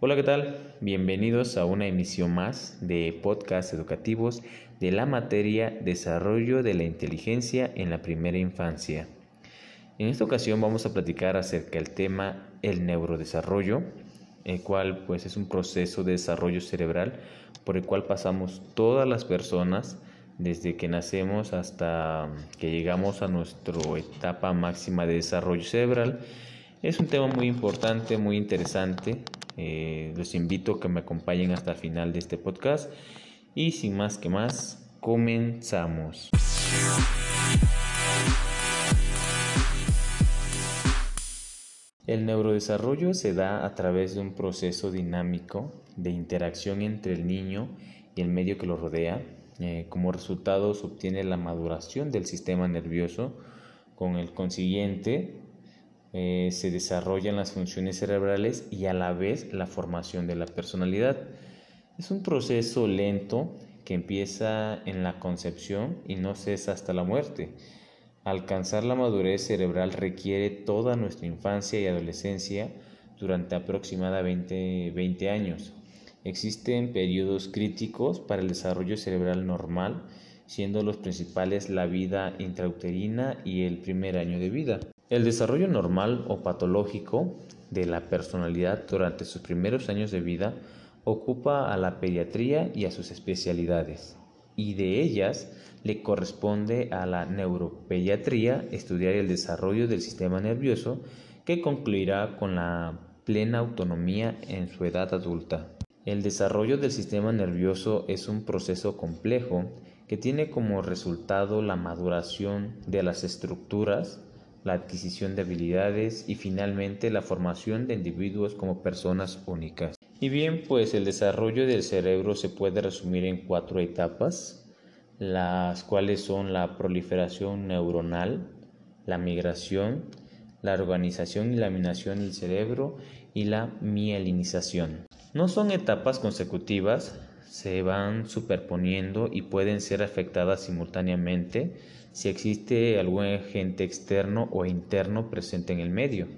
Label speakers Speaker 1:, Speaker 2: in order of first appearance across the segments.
Speaker 1: Hola, ¿qué tal? Bienvenidos a una emisión más de podcast educativos de la materia Desarrollo de la Inteligencia en la Primera Infancia. En esta ocasión vamos a platicar acerca del tema el neurodesarrollo, el cual pues es un proceso de desarrollo cerebral por el cual pasamos todas las personas desde que nacemos hasta que llegamos a nuestra etapa máxima de desarrollo cerebral. Es un tema muy importante, muy interesante, eh, los invito a que me acompañen hasta el final de este podcast y sin más que más, comenzamos. El neurodesarrollo se da a través de un proceso dinámico de interacción entre el niño y el medio que lo rodea. Eh, como resultado se obtiene la maduración del sistema nervioso, con el consiguiente eh, se desarrollan las funciones cerebrales y a la vez la formación de la personalidad. Es un proceso lento que empieza en la concepción y no cesa hasta la muerte. Alcanzar la madurez cerebral requiere toda nuestra infancia y adolescencia durante aproximadamente 20 años. Existen periodos críticos para el desarrollo cerebral normal, siendo los principales la vida intrauterina y el primer año de vida. El desarrollo normal o patológico de la personalidad durante sus primeros años de vida ocupa a la pediatría y a sus especialidades, y de ellas le corresponde a la neuropediatría estudiar el desarrollo del sistema nervioso que concluirá con la plena autonomía en su edad adulta. El desarrollo del sistema nervioso es un proceso complejo que tiene como resultado la maduración de las estructuras, la adquisición de habilidades y finalmente la formación de individuos como personas únicas. Y bien, pues el desarrollo del cerebro se puede resumir en cuatro etapas, las cuales son la proliferación neuronal, la migración, la organización y laminación del cerebro y la mielinización. No son etapas consecutivas, se van superponiendo y pueden ser afectadas simultáneamente si existe algún agente externo o interno presente en el medio.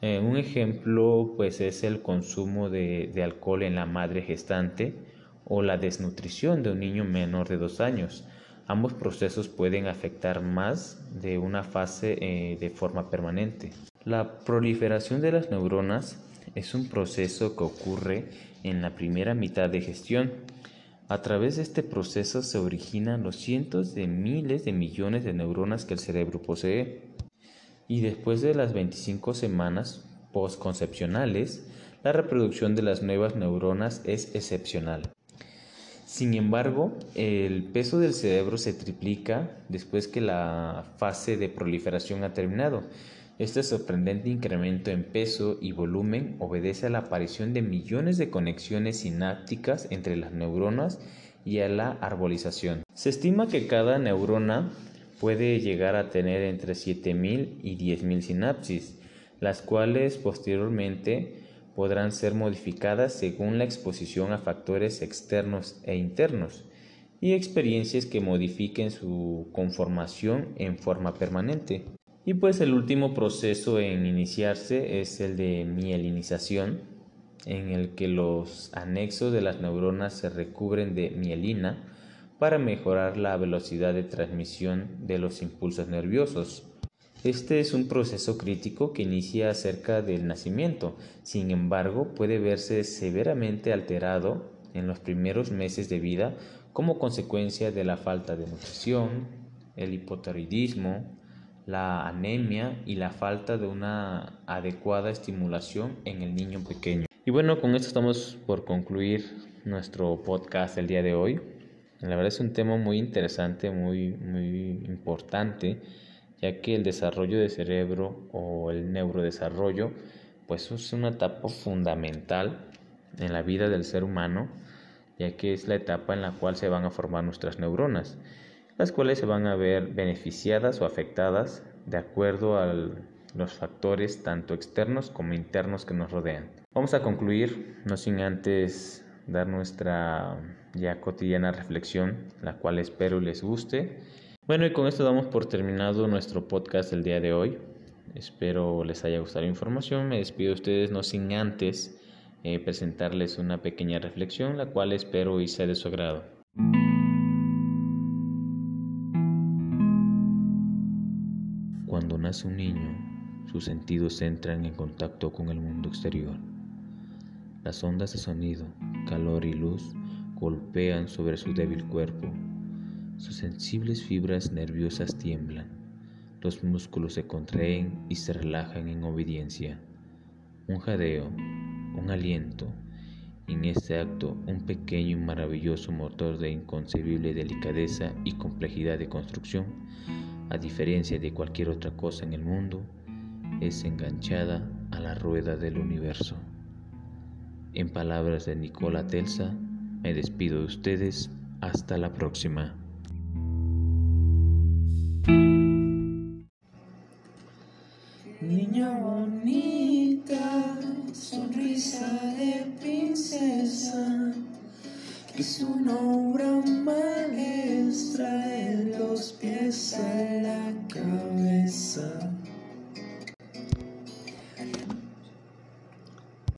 Speaker 1: Eh, un ejemplo pues es el consumo de, alcohol en la madre gestante o la desnutrición de un niño menor de dos años. Ambos procesos pueden afectar más de una fase eh, de forma permanente. La proliferación de las neuronas es un proceso que ocurre en la primera mitad de gestión a través de este proceso se originan los cientos de miles de millones de neuronas que el cerebro posee. Y después de las 25 semanas postconcepcionales, la reproducción de las nuevas neuronas es excepcional. Sin embargo, el peso del cerebro se triplica después que la fase de proliferación ha terminado este sorprendente incremento en peso y volumen obedece a la aparición de millones de conexiones sinápticas entre las neuronas y a la arbolización. Se estima que cada neurona puede llegar a tener entre 7.000 y 10.000 sinapsis, las cuales posteriormente podrán ser modificadas según la exposición a factores externos e internos y experiencias que modifiquen su conformación en forma permanente. Y pues el último proceso en iniciarse es el de mielinización, en el que los anexos de las neuronas se recubren de mielina para mejorar la velocidad de transmisión de los impulsos nerviosos. Este es un proceso crítico que inicia cerca del nacimiento, sin embargo puede verse severamente alterado en los primeros meses de vida como consecuencia de la falta de nutrición, el hipotiroidismo, la anemia y la falta de una adecuada estimulación en el niño pequeño. Y bueno, con esto estamos por concluir nuestro podcast el día de hoy. La verdad es un tema muy interesante, muy, muy importante, ya que el desarrollo del cerebro o el neurodesarrollo, pues es una etapa fundamental en la vida del ser humano, ya que es la etapa en la cual se van a formar nuestras neuronas las cuales se van a ver beneficiadas o afectadas de acuerdo a los factores tanto externos como internos que nos rodean. Vamos a concluir, no sin antes dar nuestra ya cotidiana reflexión, la cual espero les guste. Bueno, y con esto damos por terminado nuestro podcast del día de hoy. Espero les haya gustado la información. Me despido de ustedes no sin antes eh, presentarles una pequeña reflexión, la cual espero y sea de su agrado. Un niño, sus sentidos entran en contacto con el mundo exterior. Las ondas de sonido, calor y luz golpean sobre su débil cuerpo sus sensibles fibras nerviosas tiemblan, los músculos se contraen y se relajan en obediencia. Un jadeo, un aliento, en este acto un pequeño y maravilloso motor de inconcebible delicadeza y complejidad de construcción, a diferencia de cualquier otra cosa en el mundo, es enganchada a la rueda del universo. En palabras de Nicola Telsa, me despido de ustedes. Hasta la próxima.
Speaker 2: Niña bonita, sonrisa de princesa, es una obra maestra de los pies a la cabeza.